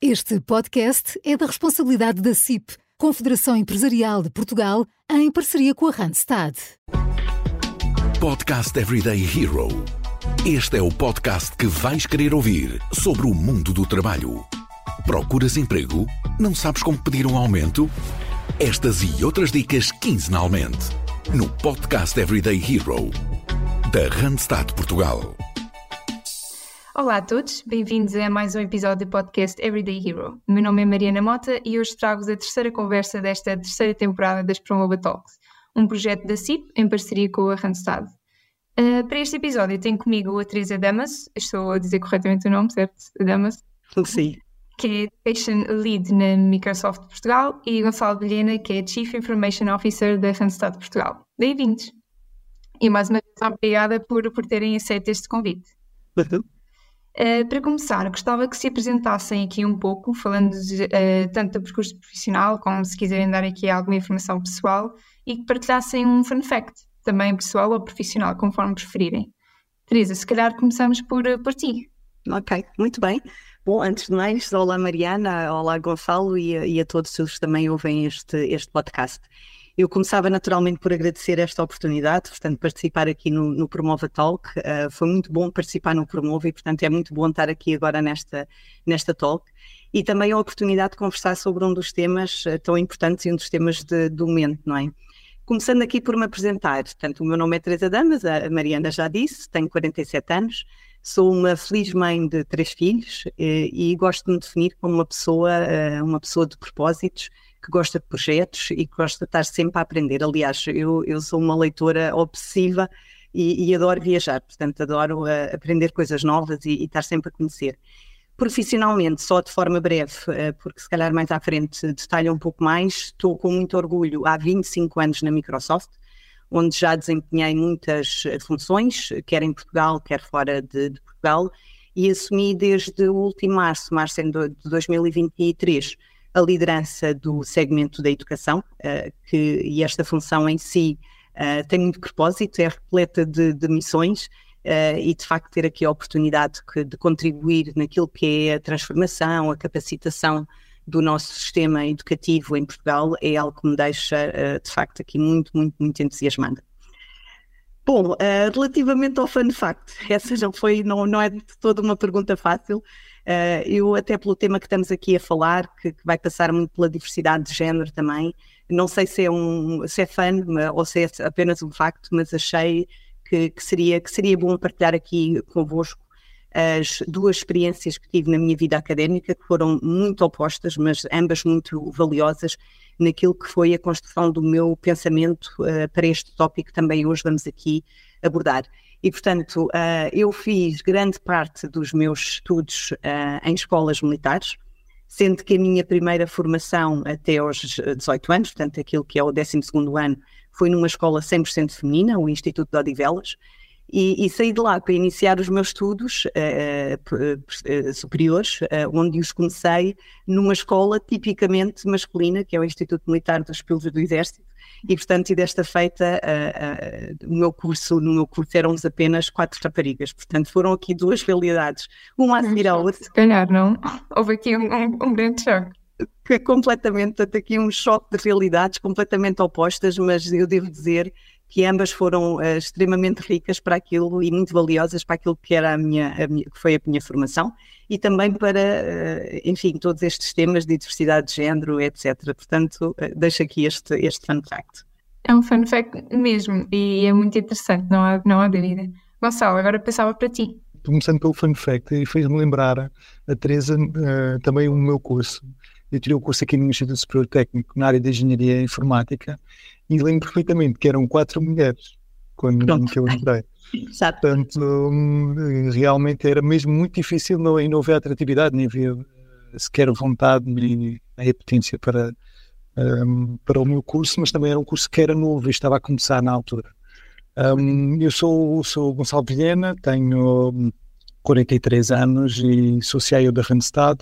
Este podcast é da responsabilidade da CIP, Confederação Empresarial de Portugal, em parceria com a Randstad. Podcast Everyday Hero. Este é o podcast que vais querer ouvir sobre o mundo do trabalho. Procuras emprego? Não sabes como pedir um aumento? Estas e outras dicas quinzenalmente no Podcast Everyday Hero da Randstad Portugal. Olá a todos, bem-vindos a mais um episódio do podcast Everyday Hero. Meu nome é Mariana Mota e hoje trago-vos a terceira conversa desta terceira temporada das Promova Talks, um projeto da CIP em parceria com a Randstad. Uh, para este episódio tenho comigo a Teresa Damas, estou a dizer corretamente o nome, certo? Damas? Sim. Que é Education Lead na Microsoft Portugal e Gonçalo Vilhena, que é Chief Information Officer da Randstad Portugal. Bem-vindos! E mais uma vez obrigada por, por terem aceito este convite. Uhum. Uh, para começar, gostava que se apresentassem aqui um pouco, falando de, uh, tanto do percurso profissional, como se quiserem dar aqui alguma informação pessoal, e que partilhassem um fun fact, também pessoal ou profissional, conforme preferirem. Teresa, se calhar começamos por, eh, por ti. Ok, muito bem. Bom, antes de mais, olá Mariana, olá Gonçalo e, e a todos os que também ouvem este, este podcast. Eu começava naturalmente por agradecer esta oportunidade, portanto, participar aqui no, no Promova Talk. Uh, foi muito bom participar no Promova e, portanto, é muito bom estar aqui agora nesta, nesta talk. E também a oportunidade de conversar sobre um dos temas uh, tão importantes e um dos temas de, do momento, não é? Começando aqui por me apresentar, portanto, o meu nome é Teresa Damas, a Mariana já disse, tenho 47 anos, sou uma feliz mãe de três filhos e, e gosto de me definir como uma pessoa, uh, uma pessoa de propósitos, que gosta de projetos e que gosta de estar sempre a aprender. Aliás, eu, eu sou uma leitora obsessiva e, e adoro viajar, portanto, adoro uh, aprender coisas novas e, e, estar sempre a conhecer. Profissionalmente, só de forma breve, uh, porque se calhar mais à frente detalho um pouco mais, estou com muito orgulho há 25 anos na Microsoft, onde já desempenhei muitas eh, funções, quer em Portugal, quer fora de, de Portugal, e assumi desde o último março, março de 2023, a liderança do segmento da educação, uh, que, e esta função em si uh, tem muito propósito, é repleta de, de missões uh, e de facto ter aqui a oportunidade de, de contribuir naquilo que é a transformação, a capacitação do nosso sistema educativo em Portugal é algo que me deixa de facto aqui muito, muito, muito entusiasmada. Bom, uh, relativamente ao fun fact, essa não foi, não, não é de toda uma pergunta fácil. Uh, eu, até pelo tema que estamos aqui a falar, que, que, vai passar muito pela diversidade de género também, não sei se é, um, se é fã ou se é apenas um facto, mas achei que, que, seria, que seria bom partilhar aqui convosco as duas experiências que tive na minha vida académica, que foram muito opostas, mas ambas muito valiosas naquilo que foi a construção do meu pensamento uh, para este tópico que também hoje vamos aqui abordar. E, portanto, uh, eu fiz grande parte dos meus estudos uh, em escolas militares, sendo que a minha primeira formação até aos 18 anos, portanto, aquilo que é o 12 ano, foi numa escola 100% feminina, o Instituto de Odivelas, e, e, saí de lá para iniciar os meus estudos uh, superiores, onde os comecei numa escola tipicamente masculina, que é o Instituto Militar dos Pilotos do Exército, e portanto, e desta feita, uh, uh, o meu curso, no meu curso éramos apenas quatro raparigas, portanto foram aqui duas realidades, uma a seguir à outra. Se calhar não, houve aqui um, um, um grande choque. Que é completamente, portanto, aqui um choque de realidades completamente opostas, mas eu devo dizer que ambas foram uh, extremamente ricas para aquilo e muito valiosas para aquilo que era a minha, a minha que foi a minha formação e também para, uh, enfim, todos estes temas de diversidade de género, etc. Portanto, uh, deixo aqui este, este fun fact. É um fun fact mesmo e é muito interessante, não há, não há dúvida. Gonçalo, agora pensava para ti. Começando pelo fun fact, e fez-me lembrar a Teresa também o meu curso. Eu tirei o curso aqui no Instituto Superior Técnico na área de Engenharia Informática e lembro perfeitamente que eram quatro mulheres quando Pronto. que eu entrei. Exato. Portanto, hum, realmente era mesmo muito difícil não, e não havia atratividade, nem havia eh, sequer vontade nem, apetência para, um, para o meu curso, mas também era um curso que era novo e estava a começar na altura. Um, eu sou, sou Gonçalo Vilhena, tenho 43 anos e sou CIO da Randstad.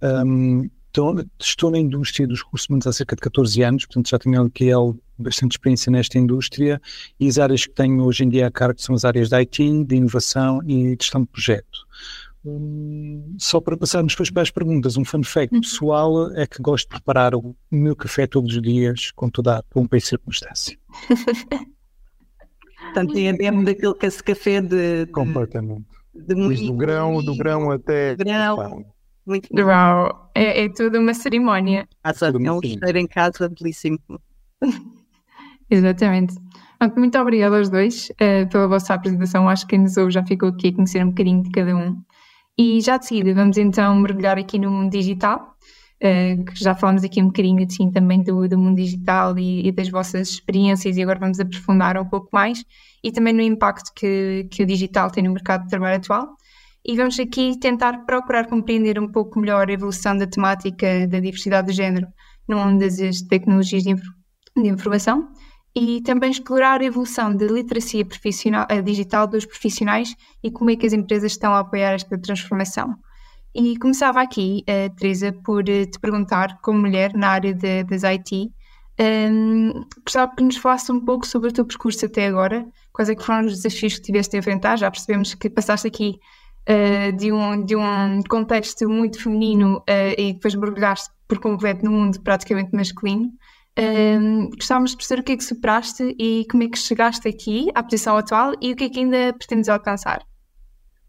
Um, estou, estou na indústria dos recursos humanos há cerca de 14 anos, portanto já tenho aqui bastante experiência nesta indústria e as áreas que tenho hoje em dia a cargo são as áreas de IT, de inovação e de gestão de projeto. Um, só para passarmos depois para as perguntas, um fun fact uhum. pessoal é que gosto de preparar o meu café todos os dias com toda a pompa e circunstância. Portanto, é mesmo daquele que esse café de. Completamente. De, de do grão, do grão até. Grão. Muito Uau, é, é tudo uma cerimónia. Só, é um cheiro em casa belíssimo. Exatamente. Muito obrigada aos dois uh, pela vossa apresentação. Acho que quem nos ouve já ficou aqui a conhecer um bocadinho de cada um. E já de seguida vamos então mergulhar aqui no mundo digital, uh, que já falamos aqui um bocadinho assim, também do, do mundo digital e, e, das vossas experiências e agora vamos aprofundar um pouco mais e também no impacto que, que o digital tem no mercado de trabalho atual. E vamos aqui tentar procurar compreender um pouco melhor a evolução da temática da diversidade de género no mundo das tecnologias de, de informação e também explorar a evolução da literacia eh, digital dos profissionais e como é que as empresas estão a apoiar esta transformação. E começava aqui, uh, Teresa, por uh, te perguntar, como mulher na área de, das IT, um, ehm, gostava que nos falasse um pouco sobre o teu percurso até agora, quais é foram os desafios que tiveste a enfrentar, já percebemos que passaste aqui uh, de, um, de um contexto muito feminino e depois mergulhaste por completo no mundo praticamente masculino, um, gostávamos de perceber o que é que superaste e como é que chegaste aqui à posição atual e o que é que ainda pretendes alcançar.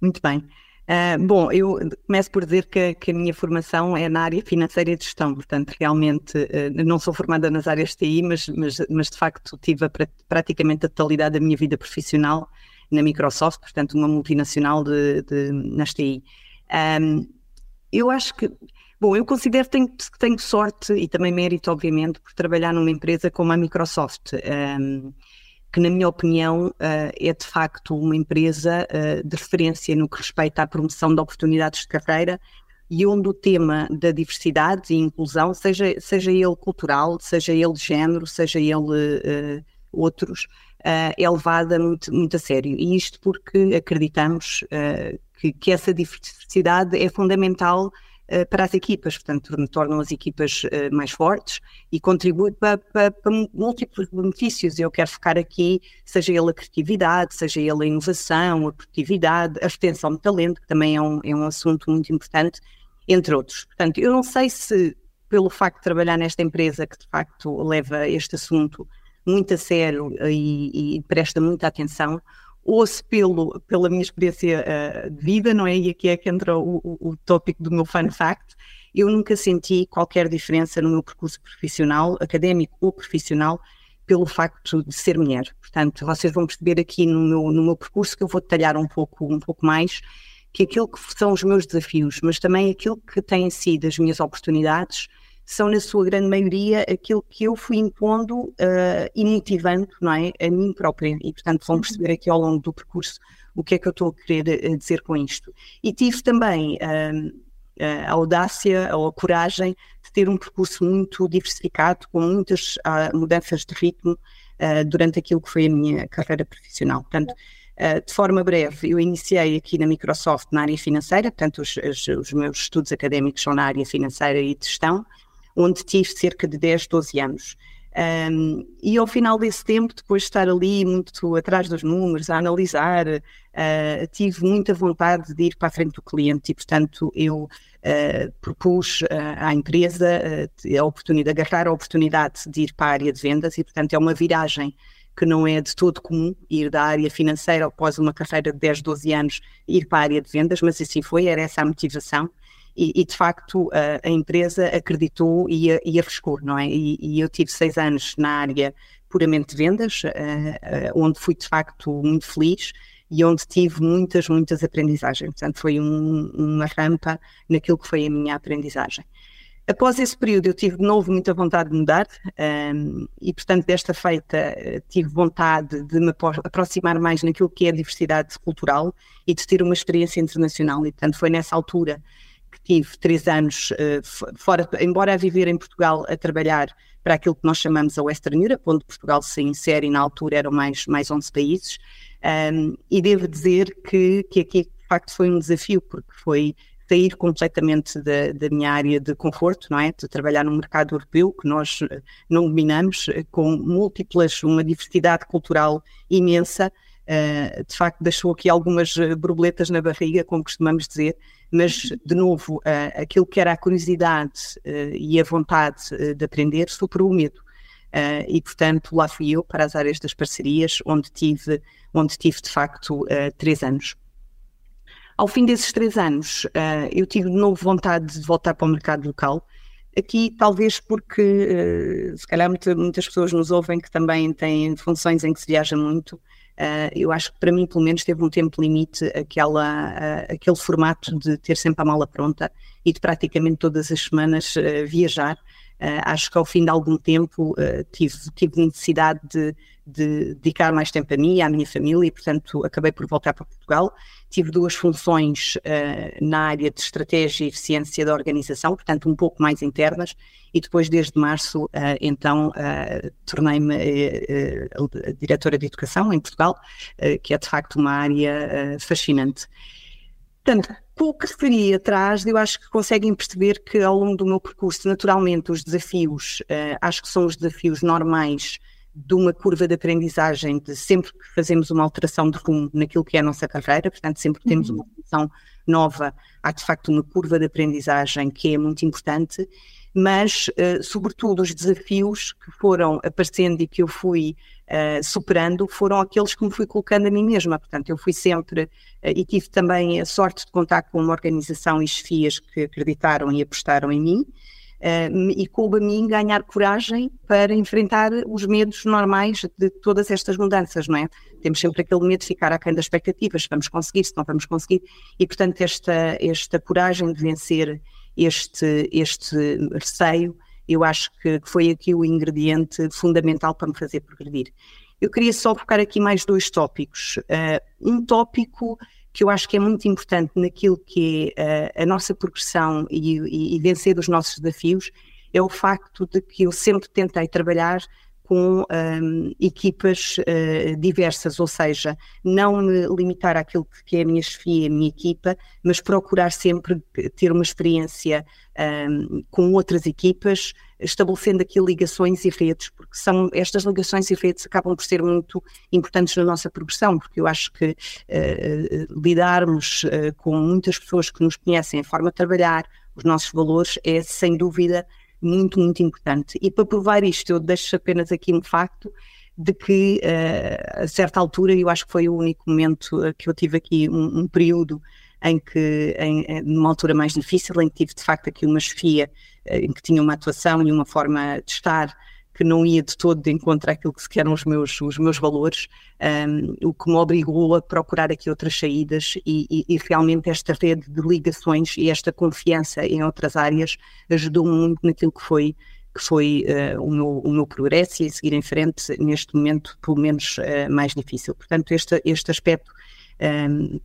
Muito bem. Uh, bom, eu começo por dizer que, que, a minha formação é na área financeira e de gestão, portanto, realmente uh, não sou formada nas áreas TI, mas, mas, mas de facto tive a, praticamente a totalidade da minha vida profissional na Microsoft, portanto, uma multinacional de, de nas TI. Um, eu acho que Bom, eu considero que tenho, tenho, sorte e também mérito, obviamente, por trabalhar numa empresa como a Microsoft, um, que, na minha opinião, uh, é de facto uma empresa uh, de referência no que respeita à promoção de oportunidades de carreira e onde o tema da diversidade e inclusão, seja, seja ele cultural, seja ele de género, seja ele uh, outros, é levada muito, muito a sério. E isto porque acreditamos que, que essa diversidade é fundamental eh, para as equipas, portanto, tornam as equipas uh, mais fortes e contribui para, para, para, múltiplos benefícios. Eu quero focar aqui, seja ele a criatividade, seja ele a inovação, a produtividade, a retenção de talento, que também é um, é um assunto muito importante, entre outros. Portanto, eu não sei se, pelo facto de trabalhar nesta empresa que de facto leva este assunto muito a sério e, e presta muita atenção, ou se pelo, pela minha experiência uh, de vida, não é? E aqui é que entra o, o, o tópico do meu fun fact. Eu nunca senti qualquer diferença no meu percurso profissional, académico ou profissional, pelo facto de ser mulher. Portanto, vocês vão perceber aqui no meu, no meu percurso que eu vou detalhar um pouco, um pouco mais que aquilo que são os meus desafios, mas também aquilo que têm sido as minhas oportunidades são, na sua grande maioria, aquilo que eu fui impondo uh, e motivando não é, a mim própria. E, portanto, vão uhum. perceber aqui ao longo do percurso o que é que eu estou a querer uh, dizer com isto. E tive também uh, a audácia ou a coragem de ter um percurso muito diversificado, com muitas mudanças de ritmo durante aquilo que foi a minha carreira profissional. Portanto, de forma breve, eu iniciei aqui na Microsoft na área financeira, portanto, os, os, os meus estudos académicos são na área financeira e de gestão onde tive cerca de 10, 12 anos. Um, e ao final desse tempo, depois de estar ali muito atrás dos números, a analisar, uh, tive muita vontade de ir para a frente do cliente e, portanto, eu uh, propus uh, à empresa a oportunidade, agarrar a oportunidade de ir para a área de vendas e, portanto, é uma viragem que não é de todo comum ir da área financeira após uma carreira de 10, 12 anos ir para a área de vendas, mas assim foi, era essa a motivação e, e de facto a, a, empresa acreditou e, e arriscou, não é? E, e, eu tive seis anos na área puramente de vendas, uh, uh, onde fui de facto muito feliz e onde tive muitas, muitas aprendizagens. Portanto, foi um, uma rampa naquilo que foi a minha aprendizagem. Após esse período, eu tive de novo muita vontade de mudar um, e, portanto, desta feita, eh, tive vontade de me aproximar mais naquilo que é a diversidade cultural e de ter uma experiência internacional. E, portanto, foi nessa altura tive três anos uh, fora, embora a viver em Portugal, a trabalhar para aquilo que nós chamamos a Western Europe, onde Portugal se insere e na altura eram mais, mais 11 países. Um, e devo dizer que, que aqui de facto foi um desafio, porque foi sair completamente da, da, minha área de conforto, não é? De trabalhar num mercado europeu que nós eh, não dominamos, eh, com múltiplas, uma diversidade cultural imensa, uh, de facto deixou aqui algumas borboletas na barriga, como costumamos dizer, mas, de novo, uh, aquilo que era a curiosidade uh, e a vontade de aprender superou o medo. e, portanto, lá fui eu para as áreas das parcerias, onde tive, onde tive de facto, três anos. Ao fim desses três anos, eu tive de novo vontade de voltar para o mercado local, Aqui, talvez porque, se calhar, muitas pessoas nos ouvem que também têm funções em que se viaja muito, Uh, eu acho que para mim, pelo menos, teve um tempo limite aquela, uh, aquele formato de ter sempre a mala pronta e de praticamente todas as semanas uh, viajar. Acho que ao fim de algum tempo tive, tive necessidade de, de, dedicar mais tempo a mim e à minha família e, portanto, acabei por voltar para Portugal. Tive duas funções na área de estratégia e eficiência da organização, portanto, um pouco mais internas, e depois, desde março, uh, então, uh, tornei-me uh, diretora de educação em Portugal, que é de facto uma área fascinante. Portanto, com o que referi atrás, eu acho que conseguem perceber que ao longo do meu percurso, naturalmente, os desafios, acho que são os desafios normais de uma curva de aprendizagem, de sempre que fazemos uma alteração de rumo naquilo que é a nossa carreira, portanto, sempre que temos uhum. uma função nova, há de facto uma curva de aprendizagem que é muito importante mas, uh, sobretudo, os desafios que foram aparecendo e que eu fui uh, superando foram aqueles que me fui colocando a mim mesma. Portanto, eu fui sempre uh, e tive também a sorte de contar com uma organização e chefias que acreditaram e apostaram em mim. Uh, e coube a mim ganhar coragem para enfrentar os medos normais de todas estas mudanças, não é? Temos sempre aquele medo de ficar aquém das expectativas, se vamos conseguir, se não vamos conseguir, e portanto esta, esta coragem de vencer este, este receio, eu acho que foi aqui o ingrediente fundamental para me fazer progredir. Eu queria só focar aqui mais dois tópicos. Uh, um tópico que eu acho que é muito importante naquilo que é uh, a nossa progressão e, e, e vencer os nossos desafios é o facto de que eu sempre tentei trabalhar com um, equipas uh, diversas, ou seja, não me limitar àquilo que é a minha chefia, a minha equipa, mas procurar sempre ter uma experiência um, com outras equipas, estabelecendo aqui ligações e redes, porque são estas ligações e redes acabam por ser muito importantes na nossa progressão, porque eu acho que uh, lidarmos uh, com muitas pessoas que nos conhecem a forma de trabalhar, os nossos valores, é sem dúvida muito, muito importante. E para provar isto, eu deixo apenas aqui um facto de que uh, a certa altura, eu acho que foi o único momento uh, que eu tive aqui um, um período em que, em, numa altura mais difícil, em que tive de facto aqui uma chefia, em que tinha uma atuação e uma forma de estar que não ia de todo de encontro àquilo que eram os meus, os meus valores, um, o que me obrigou a procurar aqui outras saídas e, e, e, realmente esta rede de ligações e esta confiança em outras áreas ajudou-me muito naquilo que foi que foi uh, o, meu, o meu progresso e seguir em frente neste momento, pelo menos, uh, mais difícil. Portanto, este, este aspecto um,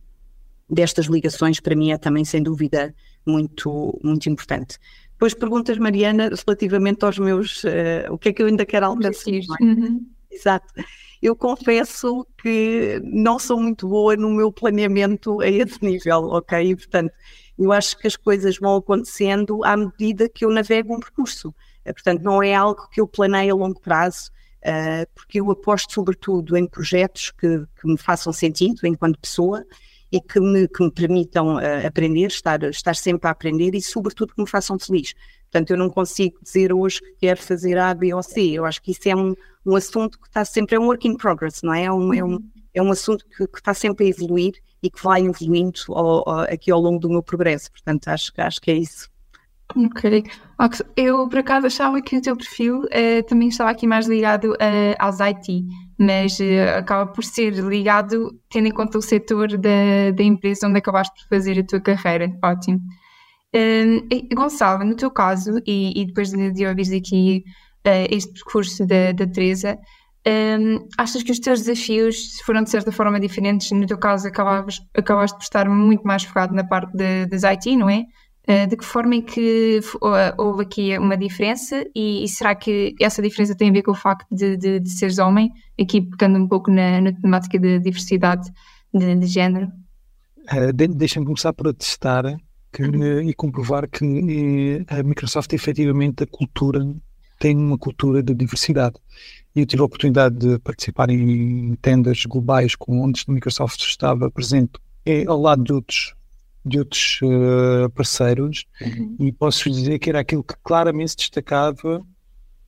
destas ligações para mim é também, sem dúvida, muito, muito importante. Depois perguntas, Mariana, relativamente aos meus, uh, o que é que eu ainda quero alcançar. É? Uhum. Exato. Eu confesso que não sou muito boa no meu planeamento a esse nível, ok? E, portanto, eu acho que as coisas vão acontecendo à medida que eu navego um percurso. Uh, portanto, não é algo que eu planeie a longo prazo, uh, porque eu aposto sobretudo em projetos que, que me façam sentido enquanto pessoa e que me, que me permitam uh, aprender, estar, estar sempre a aprender e, sobretudo, que me façam feliz. Portanto, eu não consigo dizer hoje que quero fazer A, B ou C. Eu acho que isso é um, um assunto que está sempre, é um work in progress, não é? É um, é um, é um assunto que, que, está sempre a evoluir e que vai evoluindo ao, ao, aqui ao longo do meu progresso. Portanto, acho, acho que é isso. Ok. Eu, por acaso, achava que o teu perfil uh, também estava aqui mais ligado uh, aos IT, mas uh, acaba por ser ligado tendo em conta o setor da, da empresa onde acabaste por fazer a tua carreira. Ótimo. Uh, Gonçalo, no teu caso, e, e depois de, de ouvires aqui este percurso da, da Teresa, um, achas que os teus desafios foram de certa forma diferentes? No teu caso, acabavas, acabaste por estar muito mais focado na parte das IT, não é? Eh, de que forma é que houve aqui uma diferença e, e, será que essa diferença tem a ver com o facto de, de, de seres homem, aqui pegando um pouco na, na temática de diversidade de, de género? Uh, Deixa-me começar por atestar que, uhum. e comprovar que uh, a Microsoft efetivamente a cultura tem uma cultura de diversidade. E eu tive a oportunidade de participar em tendas globais com onde a Microsoft estava presente é, ao lado de outros, de outros uh, parceiros uhum. e posso dizer que era aquilo que claramente se destacava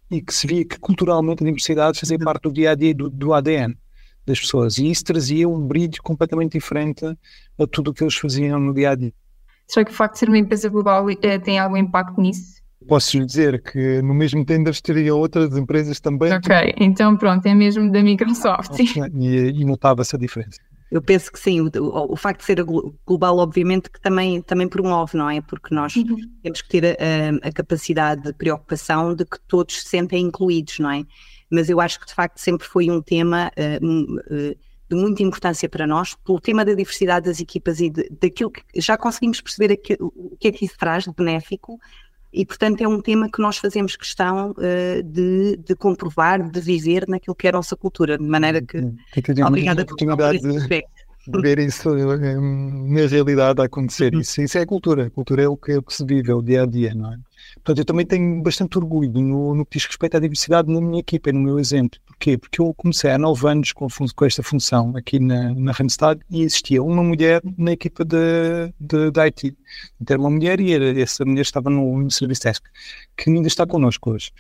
e que se via que culturalmente a diversidade fazia uhum. parte do dia a dia do, do ADN das pessoas e isso trazia um brilho completamente diferente a tudo o que eles faziam no dia a dia. Será que o facto de ser uma empresa global eh, tem algum impacto nisso? Posso dizer que no mesmo tenders teria outras empresas também. Ok, então pronto, é mesmo da Microsoft. E, e notava-se a diferença. Eu penso que sim, o, o, facto de ser global, obviamente, que também, também promove, não é? Porque nós uhum. temos que ter a, a, capacidade de preocupação de que todos se sentem incluídos, não é? Mas eu acho que de facto sempre foi um tema uh, de muita importância para nós, pelo tema da diversidade das equipas e de, daquilo que já conseguimos perceber o que é que isso traz de benéfico e, portanto, é um tema que nós fazemos questão uh, de, de, comprovar, de viver naquilo que é a nossa cultura, de maneira que. Obrigada por oportunidade de, ver isso eh, na realidade a acontecer. Isso, isso é a cultura. A cultura é o que, é o que se vive, é o dia a dia, não é? Portanto, eu também tenho bastante orgulho no, no que diz respeito à diversidade na minha equipa, no meu exemplo. Porquê? Porque eu comecei há nove anos com, com esta função aqui na, na Randstad e existia uma mulher na equipa de, de, de IT. Então, era uma mulher e era, essa mulher estava no, no Service Desk, que ainda está connosco hoje.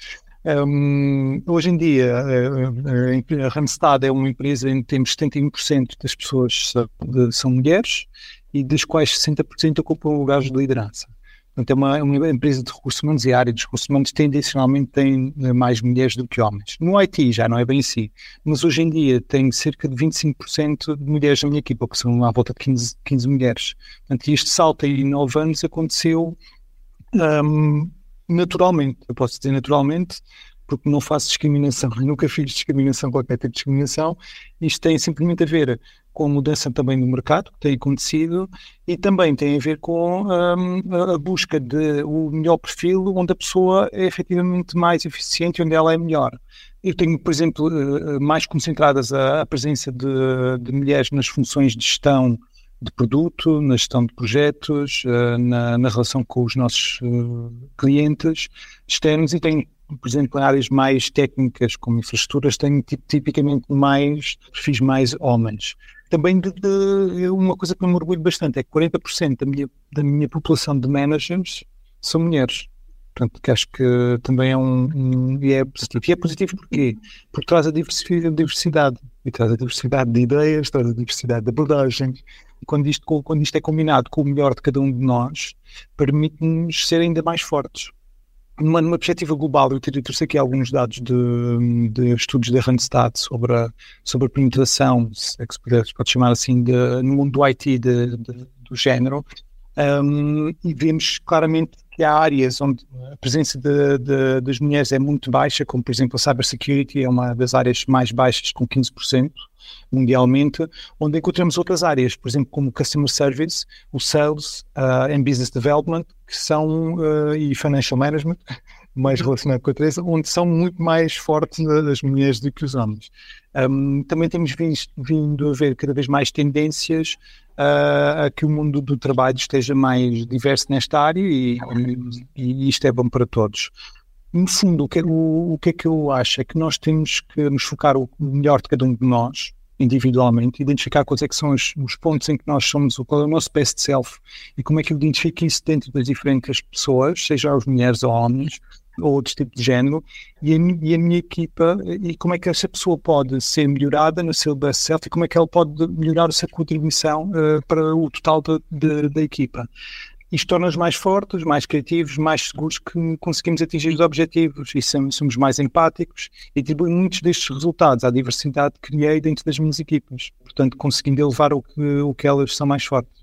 Um, hoje em dia, a, a Randstad é uma empresa em que temos 71% das pessoas são, são mulheres e das quais 60% ocupam lugares de liderança. Portanto, é uma, é uma, empresa de recursos humanos e a área de recursos humanos tendencialmente tem eh, mais mulheres do que homens. No IT já não é bem assim, mas hoje em dia tem cerca de 25% de mulheres na minha equipa, que são à volta de 15, 15 mulheres. Portanto, este salto em 9 anos aconteceu um, naturalmente, eu posso dizer naturalmente, porque não faço discriminação, nunca fiz discriminação, qualquer tipo de discriminação. Isto tem simplesmente a ver com a mudança também no mercado que tem acontecido e também tem a ver com um, a busca de o melhor perfil onde a pessoa é efetivamente mais eficiente onde ela é melhor. Eu tenho, por exemplo, eh, mais concentradas a, a presença de, de, mulheres nas funções de gestão de produto, na gestão de projetos, uh, na, na, relação com os nossos clientes externos e tenho por exemplo, em áreas mais técnicas, como infraestruturas, tenho tipicamente mais perfis mais homens. Também de, de, uma coisa que me orgulho bastante é que 40% da minha, da minha população de managers são mulheres. Portanto, que acho que também é um, um, e é positivo. E é positivo porquê? Porque traz a diversidade, e traz a diversidade de ideias, traz a diversidade de abordagens. E quando isto, quando isto é combinado com o melhor de cada um de nós, permite-nos ser ainda mais fortes numa, numa perspectiva global, eu trouxe aqui alguns dados de, de, estudos da Randstad sobre a, sobre a penetração, se é que se pode, se pode chamar assim, de, no mundo do IT de, de, do género, um, e vemos claramente que há áreas onde a presença de, de, das mulheres é muito baixa, como por exemplo a cybersecurity é uma das áreas mais baixas, com 15% mundialmente, onde encontramos outras áreas, por exemplo, como customer service, o sales uh, and business development, que são, uh, e financial management, mais relacionado com a Teresa, onde são muito mais fortes as mulheres do que os homens. Um, também temos visto, vindo a ver cada vez mais tendências a que o mundo do trabalho esteja mais diverso nesta área e, e, isto é bom para todos. No fundo, o que, o, o que é que eu acho? É que nós temos que nos focar o melhor de cada um de nós, individualmente, identificar quais é que são os, os, pontos em que nós somos, qual é o nosso best self e como é que eu identifico isso dentro das diferentes pessoas, seja as mulheres ou homens, ou outros tipos de género, e a, e a, minha equipa, e como é que essa pessoa pode ser melhorada no seu best self e como é que ela pode melhorar a sua contribuição uh, para o total de, de, da equipa. Isto torna-nos mais fortes, mais criativos, mais seguros que conseguimos atingir os objetivos e somos mais empáticos e atribuo muitos destes resultados à diversidade que criei dentro das minhas equipas, portanto conseguindo elevar o que, o que elas são mais fortes.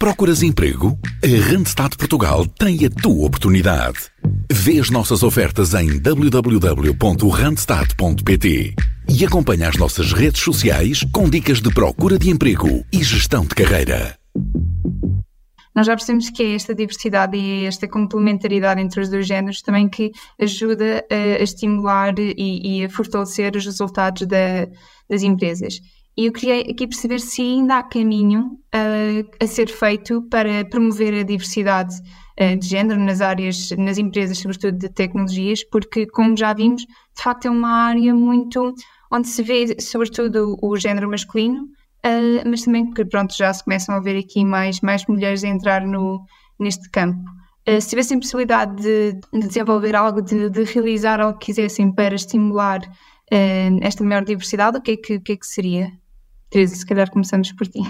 Procuras emprego? A Randstad Portugal tem a tua oportunidade. Vê as nossas ofertas em www.randstad.pt e acompanha as nossas redes sociais com dicas de procura de emprego e gestão de carreira nós já percebemos que é esta diversidade e esta complementaridade entre os dois géneros também que ajuda a, estimular e, e, a fortalecer os resultados da, das empresas. E eu queria aqui perceber se ainda há caminho uh, a ser feito para promover a diversidade uh, de género nas áreas, nas empresas, sobretudo de tecnologias, porque, como já vimos, de facto é uma área muito onde se vê, sobretudo, o, género masculino, uh, mas também que, pronto, já se começam a ver aqui mais, mais mulheres a entrar no, neste campo. se tivessem possibilidade de, de desenvolver algo, de, de, realizar algo que quisessem para estimular esta maior diversidade, o que é que, o que, é que seria? Teresa, se calhar começamos por ti.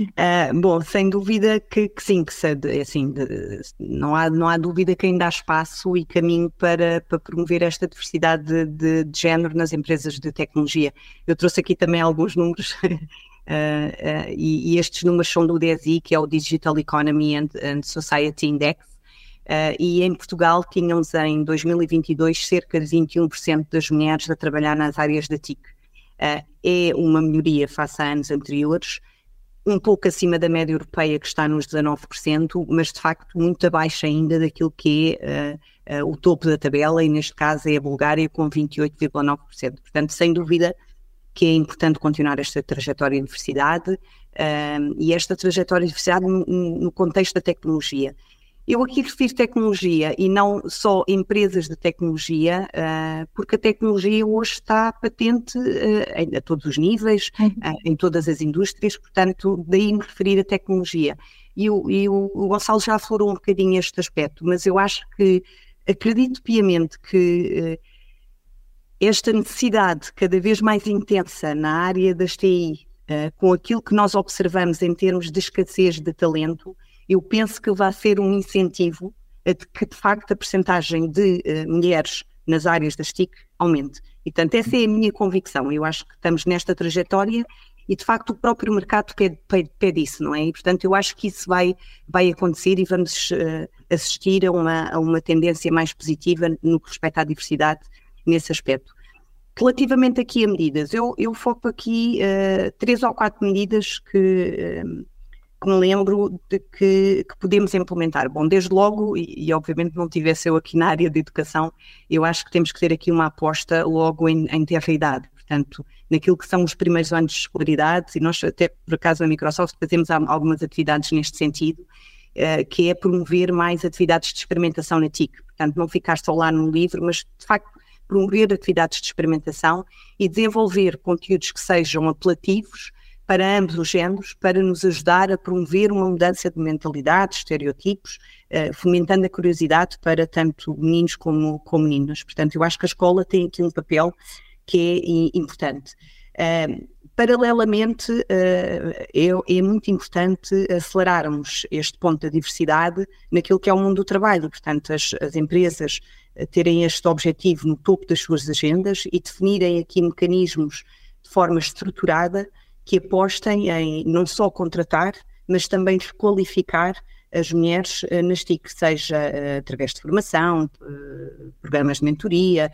Uh, bom, sem dúvida que, que sim, que se, assim, de, não, há, não há dúvida que ainda há espaço e caminho para, para promover esta diversidade de, de, de género nas empresas de tecnologia. Eu trouxe aqui também alguns números uh, uh, e, e, estes números são do DSI, que é o Digital Economy and, and Society Index, e em Portugal tínhamos em 2022 cerca de 21% das mulheres a trabalhar nas áreas da TIC. Uh, é uma melhoria face a anos anteriores, um pouco acima da média europeia, que está nos 19%, mas de facto muito abaixo ainda daquilo que é uh, uh, o topo da tabela, e neste caso é a Bulgária com 28,9%. Portanto, sem dúvida que é importante continuar esta trajetória de diversidade e esta trajetória de diversidade no, no contexto da tecnologia. Eu aqui refiro tecnologia e não só empresas de tecnologia, uh, porque a tecnologia hoje está patente uh, a todos os níveis, uh, em todas as indústrias, portanto, daí me referir a tecnologia. E, o, e o, o Gonçalo já falou um bocadinho este aspecto, mas eu acho que acredito piamente que esta necessidade cada vez mais intensa na área das TI, com aquilo que nós observamos em termos de escassez de talento, eu penso que vai ser um incentivo a que, de facto, a percentagem de uh, mulheres nas áreas das TIC aumente. E, portanto, essa é a minha convicção. Eu acho que estamos nesta trajetória e, de facto, o próprio mercado pede, pede, pede isso, não é? E, portanto, eu acho que isso vai, vai acontecer e vamos uh, assistir a uma, a uma tendência mais positiva no que respeita à diversidade nesse aspecto. Relativamente aqui a medidas, eu, eu foco aqui uh, três ou quatro medidas que que me lembro de que, que podemos implementar. Bom, desde logo, e, e, obviamente não tivesse eu aqui na área de educação, eu acho que temos que ter aqui uma aposta logo em, em ter idade, portanto, naquilo que são os primeiros anos de escolaridade, e nós até por acaso na Microsoft fazemos algumas atividades neste sentido, uh, que é promover mais atividades de experimentação na TIC, portanto, não ficar só lá no livro, mas de facto promover atividades de experimentação e desenvolver conteúdos que sejam apelativos, para ambos os géneros, para nos ajudar a promover uma mudança de mentalidade, estereotipos, uh, fomentando a curiosidade para tanto meninos como, como meninas. Portanto, eu acho que a escola tem aqui um papel que é importante. Paralelamente, uh, é, é, muito importante acelerarmos este ponto da diversidade naquilo que é o mundo do trabalho. Portanto, as, as empresas terem este objetivo no topo das suas agendas e definirem aqui mecanismos de forma estruturada que apostem em não só contratar, mas também qualificar as mulheres uh, nas TIC, seja uh, através de formação, uh, programas de mentoria,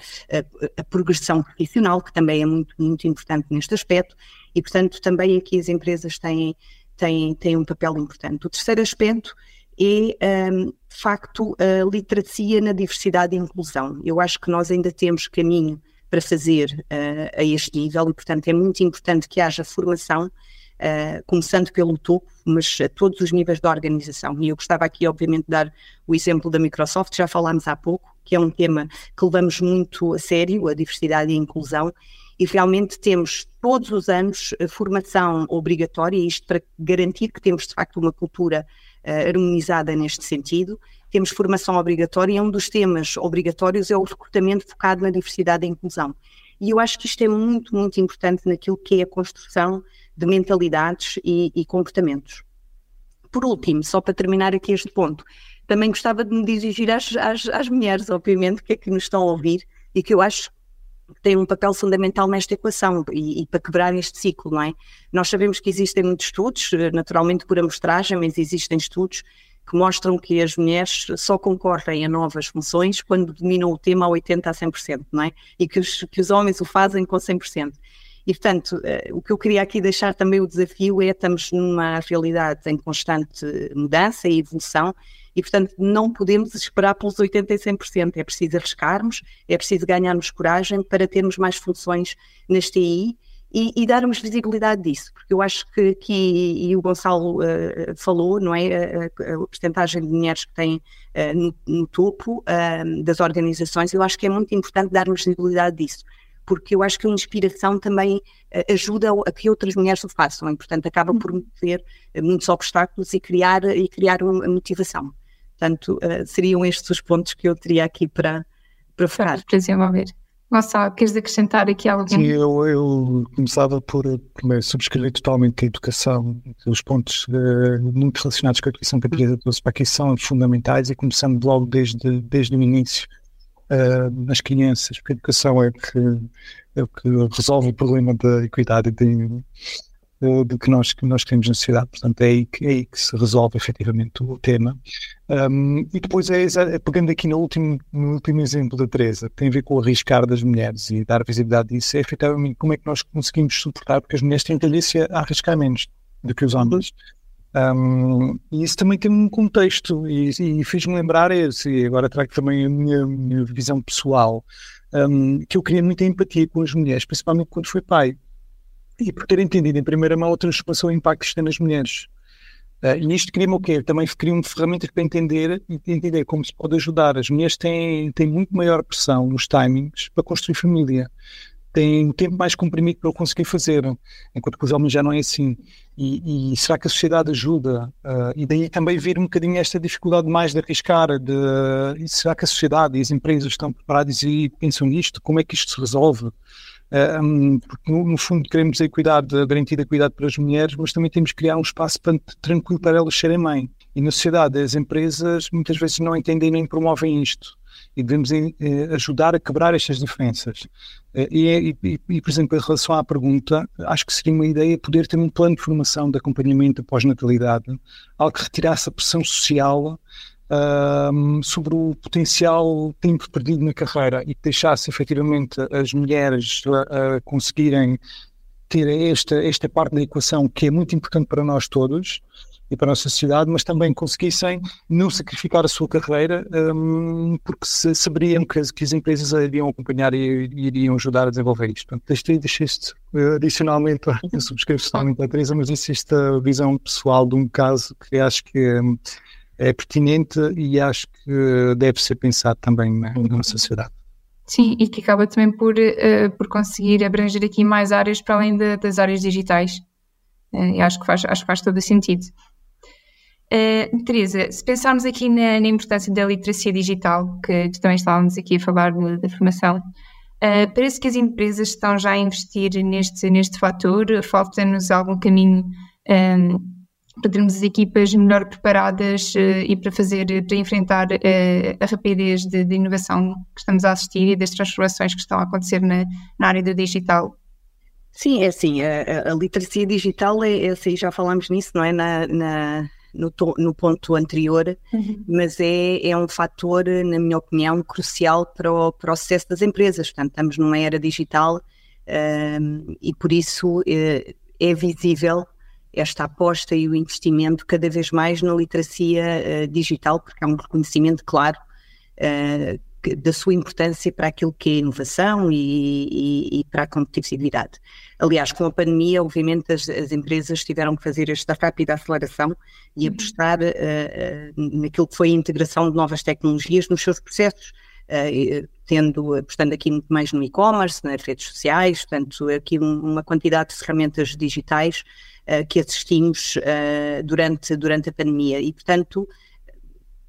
a progressão profissional, que também é muito, muito importante neste aspecto, e portanto também aqui as empresas têm, têm, têm um papel importante. O terceiro aspecto é, um, de facto, a literacia na diversidade e inclusão. Eu acho que nós ainda temos caminho para fazer uh, a este nível e, portanto, é muito importante que haja formação, uh, começando pelo topo, mas a todos os níveis da organização. E eu gostava aqui, obviamente, de dar o exemplo da Microsoft, já falámos há pouco, que é um tema que levamos muito a sério, a diversidade e a inclusão, e realmente temos todos os anos formação obrigatória, isto para garantir que temos de facto uma cultura uh, harmonizada neste sentido. Temos formação obrigatória e um dos temas obrigatórios é o recrutamento focado na diversidade e inclusão. E eu acho que isto é muito, muito importante naquilo que é a construção de mentalidades e, e comportamentos. Por último, só para terminar aqui este ponto, também gostava de me dirigir às, às, às mulheres, obviamente, que é que nos estão a ouvir e que eu acho tem um papel fundamental nesta equação e, e, para quebrar este ciclo, não é? Nós sabemos que existem muitos estudos, naturalmente por amostragem, mas existem estudos que mostram que as mulheres só concorrem a novas funções quando dominam o tema a 80% a 100%, não é? E que os, que os homens o fazem com 100%. E, portanto, eh, o que eu queria aqui deixar também o desafio é estamos numa realidade em constante mudança e evolução e, portanto, não podemos esperar pelos 80% e 100%. É preciso arriscarmos, é preciso ganharmos coragem para termos mais funções neste TI e, e, darmos visibilidade disso, porque eu acho que aqui, e o Gonçalo uh, falou, não é? A, a, porcentagem de mulheres que têm uh, no, no, topo uh, das organizações, eu acho que é muito importante darmos visibilidade disso, porque eu acho que a inspiração também ajuda a que outras mulheres o façam, e, portanto acaba por uhum. ter muitos obstáculos e criar, e criar uma motivação. Portanto, seriam estes os pontos que eu teria aqui para, para focar. Para desenvolver. Gonçalo, queres acrescentar aqui algo? Sim, eu, eu começava por primeiro subscrever totalmente a educação, os pontos uh, muito relacionados com a educação que a Teresa trouxe para aqui são fundamentais e começando logo desde, desde o início uh, nas crianças, porque a educação é que, é que resolve o problema da equidade e do que nós, que nós temos na sociedade. Portanto, é aí que, é aí que se resolve efetivamente o tema. Um, e depois, é, é, pegando aqui no último, no último exemplo da Teresa, que tem a ver com o arriscar das mulheres e dar visibilidade disso, é efetivamente como é que nós conseguimos suportar, porque as mulheres têm tendência a arriscar menos do que os homens. Um, e isso também tem um contexto, e, e fiz-me lembrar esse, e agora trago também a minha, minha visão pessoal, um, que eu queria muita empatia com as mulheres, principalmente quando fui pai e por ter entendido em primeira mão a transformação e o impacto que tem nas mulheres. Uh, e isto cria-me o quê? Também cria-me ferramentas para entender entender como se pode ajudar. As mulheres têm, têm muito maior pressão nos timings para construir família. Têm um tempo mais comprimido para o conseguir fazer, enquanto que os homens já não é assim. E, e será que a sociedade ajuda? Uh, e daí também vir um bocadinho esta dificuldade mais de arriscar, de será que a sociedade e as empresas estão preparadas e pensam nisto? Como é que isto se resolve? Um, porque no, no, fundo queremos a equidade, a garantida equidade para as mulheres, mas também temos que criar um espaço para, tranquilo para elas serem mãe. E na sociedade as empresas muitas vezes não entendem nem promovem isto. E devemos eh, ajudar a quebrar estas diferenças. Eh, e, e, e, por exemplo, em relação à pergunta, acho que seria uma ideia poder ter um plano de formação de acompanhamento pós-natalidade, algo que retirasse a pressão social uh, sobre o potencial tempo perdido na carreira e que deixasse efetivamente as mulheres uh, conseguirem ter esta, esta parte da equação que é muito importante para nós todos e para a nossa sociedade, mas também conseguissem não sacrificar a sua carreira um, porque se, saberiam que as, que as empresas a iriam acompanhar e, e, iriam ajudar a desenvolver isto. Portanto, deixei, deixei isto adicionalmente, eu subscrevo totalmente a Teresa, mas isso esta visão pessoal de um caso que acho que um, é pertinente e acho que deve ser pensado também na, na sociedade. Sim, e que acaba também por, uh, por conseguir abranger aqui mais áreas para além de, das áreas digitais. Uh, e acho que faz, acho que faz todo o sentido. Uh, Teresa, se pensarmos aqui na, na, importância da literacia digital, que, que também estávamos aqui a falar da formação, uh, parece que as empresas estão já a investir neste, neste fator, falta-nos algum caminho um, para termos as equipas melhor preparadas uh, e para fazer, para enfrentar uh, a rapidez de, de, inovação que estamos a assistir e das transformações que estão a acontecer na, na área do digital. Sim, é assim, a, a literacia digital é, é assim, já falámos nisso, não é? Na, na no, to, no, ponto anterior, uhum. mas é, é um fator, na minha opinião, crucial para o processo das empresas. Portanto, estamos numa era digital uh, e por isso uh, é visível esta aposta e o investimento cada vez mais na literacia uh, digital, porque há um reconhecimento claro uh, que, da sua importância para aquilo que é inovação e, e, e, para a competitividade. Aliás, com a pandemia, obviamente, as, as, empresas tiveram que fazer esta rápida aceleração e uhum. apostar uh, naquilo que foi a integração de novas tecnologias nos seus processos. Tendo, apostando aqui muito mais no e-commerce, nas redes sociais, portanto, aqui um, uma quantidade de ferramentas digitais uh, que assistimos uh, durante, durante a pandemia. E, portanto,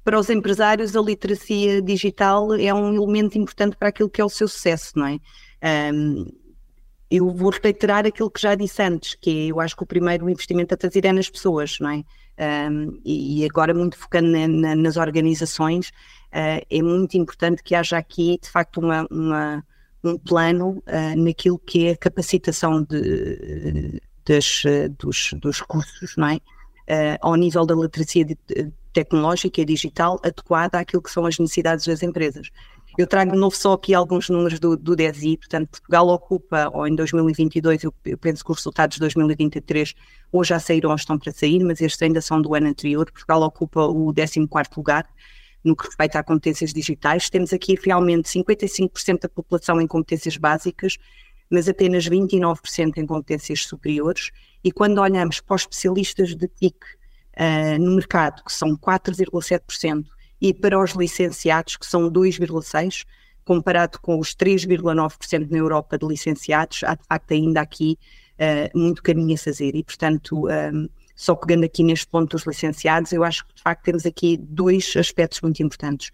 para os empresários, a literacia digital é um elemento importante para aquilo que é o seu sucesso, não é? Um, eu vou reiterar aquilo que já disse antes, que é, eu acho que o primeiro investimento a fazer é nas pessoas, não é? Um, e agora muito focando na, na, nas organizações, uh, é muito importante que haja aqui, de facto, uma, uma um plano uh, naquilo que é a capacitação de, das, dos, dos recursos, não é? Uh, ao nível da literacia de, de, tecnológica e digital adequada àquilo que são as necessidades das empresas. Eu trago de novo só aqui alguns números do, do DESI, portanto, Portugal ocupa, ou em 2022, eu, penso que os resultados de 2023 ou já saíram ou estão para sair, mas estes ainda são do ano anterior. Portugal ocupa o 14 lugar no que respeita a competências digitais. Temos aqui realmente 55% da população em competências básicas, mas apenas 29% em competências superiores. E quando olhamos para os especialistas de TIC uh, no mercado, que são 4,7%, e para os licenciados, que são 2,6%, comparado com os 3,9% na Europa de licenciados, há de facto ainda aqui uh, muito caminho a fazer. E, portanto, um, só pegando aqui neste ponto dos licenciados, eu acho que de facto temos aqui dois aspectos muito importantes.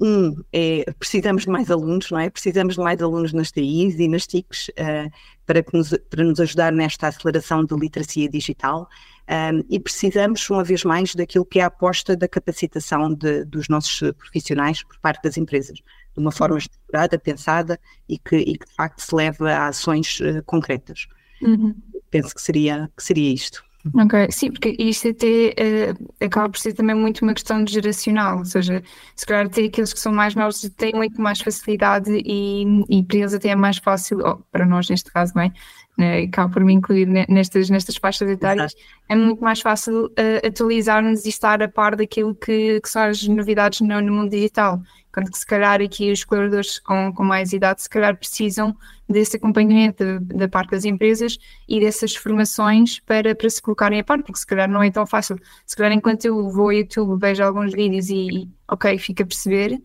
Um é precisamos de mais alunos, não é? Precisamos de mais alunos nas TIs e nas TICs uh, para, nos, para nos ajudar nesta aceleração da literacia digital. Um, e precisamos, uma vez mais, daquilo que é a aposta da capacitação de, dos nossos profissionais por parte das empresas, de uma forma estruturada, pensada e que, e que de facto se leva a ações uh, concretas. Uhum. Penso que seria, que seria isto. Ok, sim, porque isto até uh, acaba por ser também muito uma questão de geracional, ou seja, se calhar até aqueles que são mais novos têm muito mais facilidade e, e para eles até é mais fácil, oh, para nós neste caso, bem, né, acaba por me incluir nestas, nestas faixas etárias, é muito mais fácil uh, atualizar-nos e estar a par daquilo que, que são as novidades no, no mundo digital. Quando que se calhar aqui os colaboradores com, com mais idade se calhar precisam desse acompanhamento da parte das empresas e dessas formações para, para se colocarem a par, porque se calhar não é tão fácil. Se calhar enquanto eu vou ao YouTube, vejo alguns vídeos e, ok, fica a perceber,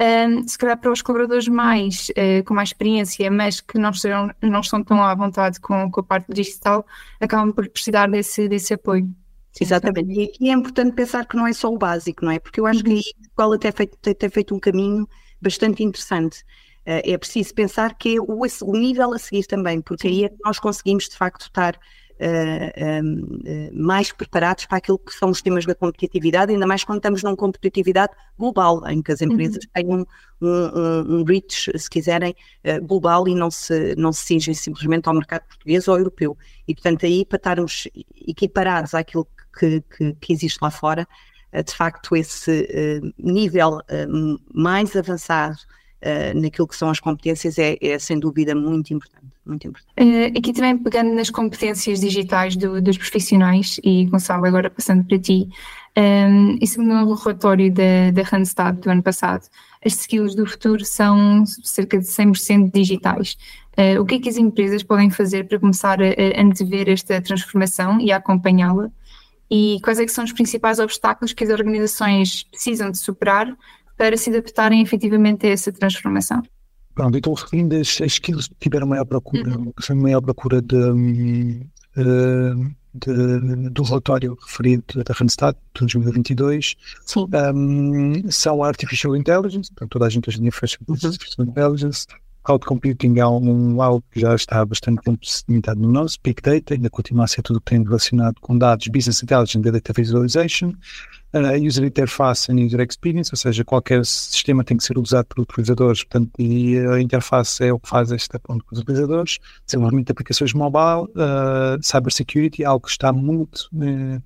um, se calhar para os colaboradores mais, uh, com mais experiência, mas que não, serão, não estão tão à vontade com, com a parte digital, acabam por precisar desse, desse apoio. Exatamente. E aqui é importante pensar que não é só o básico, não é? Porque eu acho que uhum. aí escola até feito, tem feito um caminho bastante interessante. Uh, é preciso pensar que é o, o, nível a seguir também, porque aí é que nós conseguimos de facto estar uh, um, mais preparados para aquilo que são os temas da competitividade, ainda mais quando estamos numa competitividade global, em que as empresas uhum. têm um, um, um, reach, se quiserem, uh, global e não se, não se simplesmente ao mercado português ou europeu. E, portanto, aí para estarmos equiparados àquilo que, que, que existe lá fora, uh, de facto, esse uh, nível mais avançado naquilo que são as competências é, é sem dúvida muito importante muito importante. Aqui também pegando nas competências digitais do, dos profissionais, e Gonçalo, agora passando para ti, um, ehm, isso no relatório da, da Randstad do ano passado, as skills do futuro são cerca de 100% digitais. Uh, o que é que as empresas podem fazer para começar a, a antever esta transformação e a acompanhá-la? E quais é são os principais obstáculos que as organizações precisam de superar para se adaptarem efetivamente a essa transformação? Pronto, então referindo as, as skills que tiveram maior procura, uhum. que maior procura de, uh, de, do relatório referido da Randstad de 2022 um, são a Artificial Intelligence, portanto toda a gente hoje em dia faz Artificial Intelligence, Cloud Computing é um, algo que já está bastante tempo limitado no nosso, Big Data ainda continua a ser tudo que tem relacionado com dados, Business Intelligence Data Visualization, uh, User Interface and User Experience, ou seja, qualquer sistema tem que ser usado por utilizadores, portanto, e a interface é o que faz esta ponto com os utilizadores, desenvolvimento de aplicações mobile, uh, Cyber Security, algo que está muito... Uh,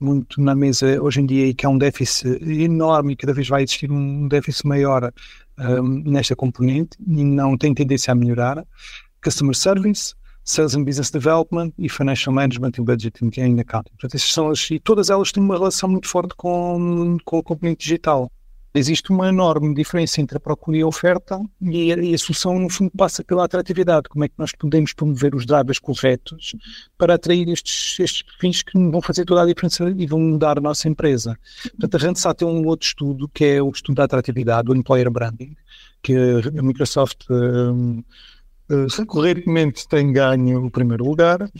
muito na mesa hoje em dia e que é um déficit enorme e cada vez vai existir um déficit maior nesta componente e não tem tendência a melhorar. Customer Service, Sales and Business Development e Financial Management e Budgeting and Accounting. Portanto, são as, e todas elas têm uma relação muito forte com, com a componente digital existe uma enorme diferença entre a procura e a oferta e a, e a, solução, no fundo, passa pela atratividade. Como é que nós podemos promover os drivers corretos para atrair estes, estes fins que vão fazer toda a diferença e vão mudar a nossa empresa. Portanto, a Randstad tem um outro estudo, que é o estudo da atratividade, o Employer Branding, que a Microsoft um, recorrentemente tem ganho o primeiro lugar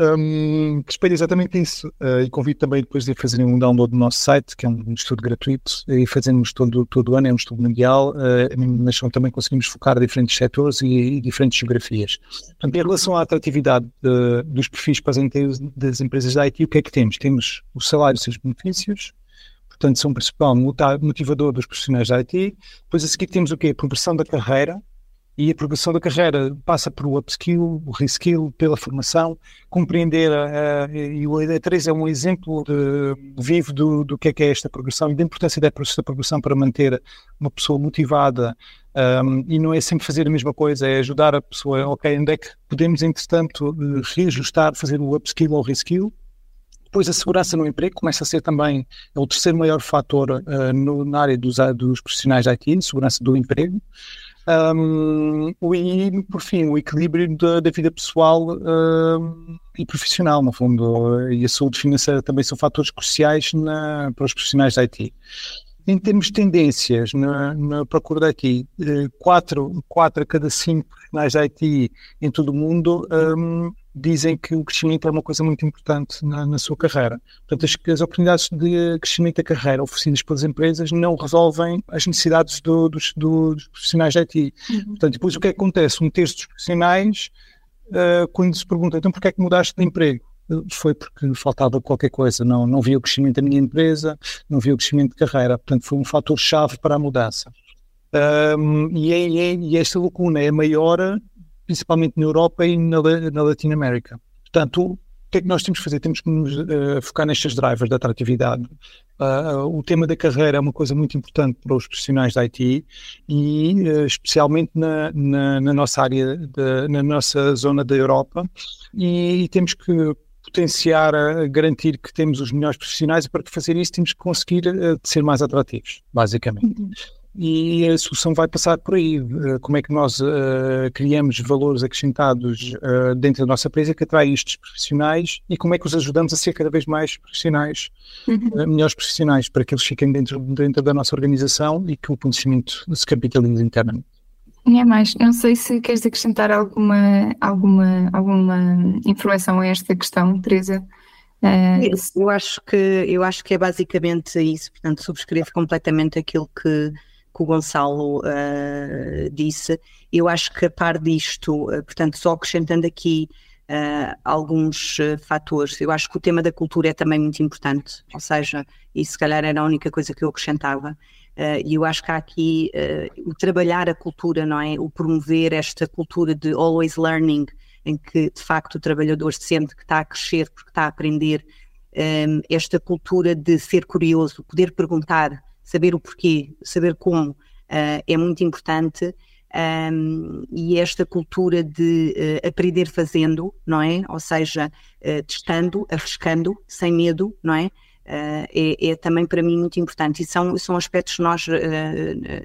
um, que espelha exatamente isso. Uh, e convido também depois de fazerem um download do nosso site, que é um, estudo gratuito, e fazemos todo, todo ano, é um estudo mundial, uh, mas também conseguimos focar diferentes setores e, e diferentes geografias. Portanto, em relação à atratividade de, dos perfis para as, das empresas da IT, o que é que temos? Temos o salário e os seus benefícios, portanto, são o principal motivador dos profissionais da IT. Depois a seguir temos o quê? A progressão da carreira, e a progressão da carreira passa por o upskill, o reskill, pela formação, compreender, uh, e o ED3 é um exemplo de, vivo do, do que é, que é esta progressão e da importância desta progressão para manter uma pessoa motivada um, e não é sempre fazer a mesma coisa, é ajudar a pessoa, ok, onde é que podemos, entretanto, reajustar, fazer o upskill ou reskill, depois a segurança no emprego começa a ser também é o terceiro maior fator uh, no, na área dos, dos profissionais de IT, segurança do emprego. Um, e, por fim, o equilíbrio da, da vida pessoal um, e profissional, no fundo, e a saúde financeira também são fatores cruciais na, para os profissionais da IT. Em termos de tendências na, na procura de IT, eh, quatro, quatro a cada cinco profissionais da IT em todo o mundo um, dizem que o crescimento é uma coisa muito importante na, na sua carreira. Portanto, as, as, oportunidades de crescimento da carreira oferecidas pelas empresas não resolvem as necessidades do, dos, dos, profissionais de IT. Uhum. Portanto, depois o que, é que acontece? Um terço dos profissionais, uh, quando se pergunta, então porquê é que mudaste de emprego? Foi porque faltava qualquer coisa, não, não via o crescimento da minha empresa, não via o crescimento de carreira. Portanto, foi um fator-chave para a mudança. Um, e, é, é, e, esta lacuna é maior principalmente na Europa e na, na Latinoamérica. Portanto, o que é que nós temos que fazer? Temos que nos uh, focar nestes drivers da atratividade. Uh, o tema da carreira é uma coisa muito importante para os profissionais da IT e uh, especialmente na, na, na, nossa área, de, na nossa zona da Europa e, e temos que potenciar, garantir que temos os melhores profissionais e para fazer isso temos que conseguir ser mais atrativos, basicamente. Uhum e a solução vai passar por aí. Eh, como é que nós uh, criamos valores acrescentados uh, dentro da nossa empresa que atrai estes profissionais e como é que os ajudamos a ser cada vez mais profissionais, uhum. uh, melhores profissionais, para que eles fiquem dentro, dentro da nossa organização e que o conhecimento se capitalize internamente. É mais, não sei se queres acrescentar alguma, alguma, alguma informação a esta questão, Teresa. Eu acho que eu acho que é basicamente isso, portanto subscrevo completamente aquilo que que o Gonçalo uh, disse. Eu acho que a par disto, uh, portanto, só acrescentando aqui uh, alguns fatores, eu acho que o tema da cultura é também muito importante, ou seja, e se calhar era a única coisa que eu acrescentava. E eu acho que há aqui o trabalhar a cultura, não é? O promover esta cultura de always learning, em que de facto o trabalhador sente que está a crescer porque está a aprender, um, esta cultura de ser curioso, poder perguntar, saber o porquê, saber como, uh, é muito importante. Um, e esta cultura de uh, aprender fazendo, não é? Ou seja, uh, testando, arriscando, sem medo, não é? Uh, é? é? também para mim muito importante e são, são aspectos que nós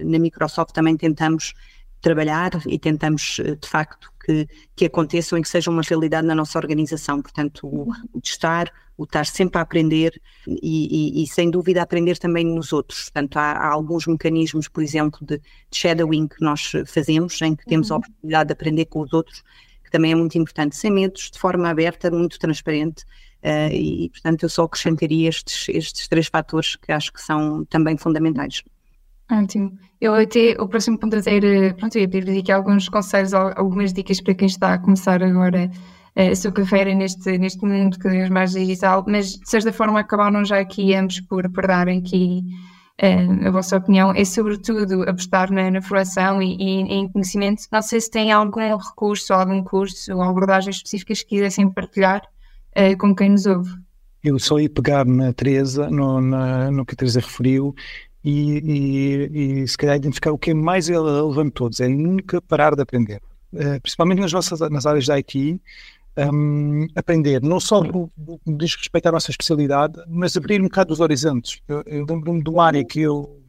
na Microsoft também tentamos trabalhar e tentamos de facto que, que aconteçam e que sejam uma realidade na nossa organização. Portanto, o, o testar, o estar sempre a aprender e, e, e, sem dúvida aprender também nos outros. Portanto, há, há alguns mecanismos, por exemplo, de, de, shadowing que nós fazemos, em que temos a uhum. oportunidade de aprender com os outros, que também é muito importante, sem medos, de forma aberta, muito transparente. Uh, e, portanto, eu só acrescentaria estes, estes três fatores que acho que são também fundamentais. Ótimo. Eu até, o próximo ponto a ter, eh, pronto, eu ia pedir aqui alguns conselhos, algumas dicas para quem está a começar agora eh, a sua carreira neste, neste mundo cada vez mais digital, mas de certa forma acabaram já aqui ambos por, por darem aqui uh, a vossa opinião. É sobretudo apostar na, na formação e, e, em conhecimento. Não sei se tem algum recurso, algum curso ou abordagens específicas que quisessem partilhar uh, com quem nos ouve. Eu só ia pegar na Teresa, no, na, no que a Teresa referiu, e, e, e, se calhar identificar o que é mais relevante de todos, é nunca parar de aprender. Uh, principalmente nas nossas nas áreas da IT, um, aprender, não só do, do, diz respeito à nossa especialidade, mas abrir um bocado os horizontes. Eu, eu lembro-me de uma área que eu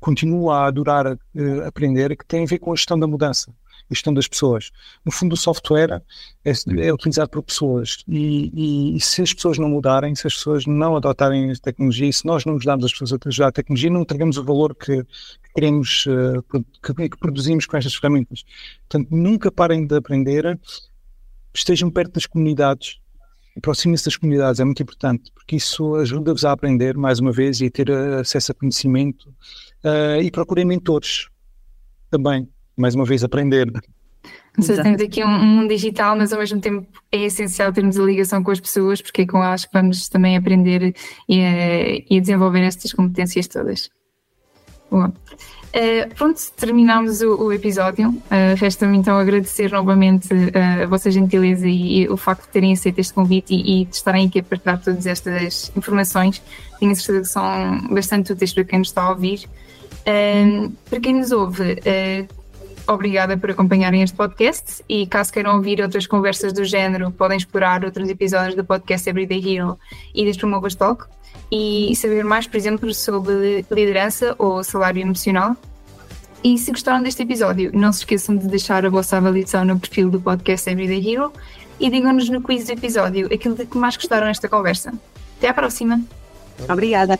continuo a adorar uh, aprender, que tem a ver com a gestão da mudança gestão das pessoas. No fundo, o software é, é utilizado por pessoas e, e, e, se as pessoas não mudarem, se as pessoas não adotarem a tecnologia, se nós não ajudarmos as pessoas a ajudar a tecnologia, não entregamos o valor que, que queremos, uh, que, que, produzimos com estas ferramentas. Portanto, nunca parem de aprender, estejam perto das comunidades, aproximem-se das comunidades, é muito importante, porque isso ajuda-vos a aprender, mais uma vez, e a ter acesso a conhecimento uh, e procurem mentores também mais uma vez, aprender. Seja, temos aqui um, mundo digital, mas ao mesmo tempo é essencial termos a ligação com as pessoas, porque é com elas que vamos também aprender e, uh, e desenvolver estas competências todas. Bom, uh, pronto, terminamos o, o episódio. Uh, Resta-me então agradecer novamente uh, a vossa gentileza e, e, o facto de terem aceito este convite e, e de estarem aqui a partilhar todas estas informações. Tenho certeza que são bastante úteis para quem nos está a ouvir. para quem nos ouve, obrigada por acompanharem este podcast e caso queiram ouvir outras conversas do género, podem explorar outros episódios do podcast Everyday Hero e deste Promovas Talk e saber mais, por exemplo, sobre liderança ou salário emocional. E se gostaram deste episódio, não se esqueçam de deixar a vossa avaliação no perfil do podcast Everyday Hero e digam-nos no quiz do episódio aquilo de que mais gostaram nesta conversa. Até à próxima! Obrigada!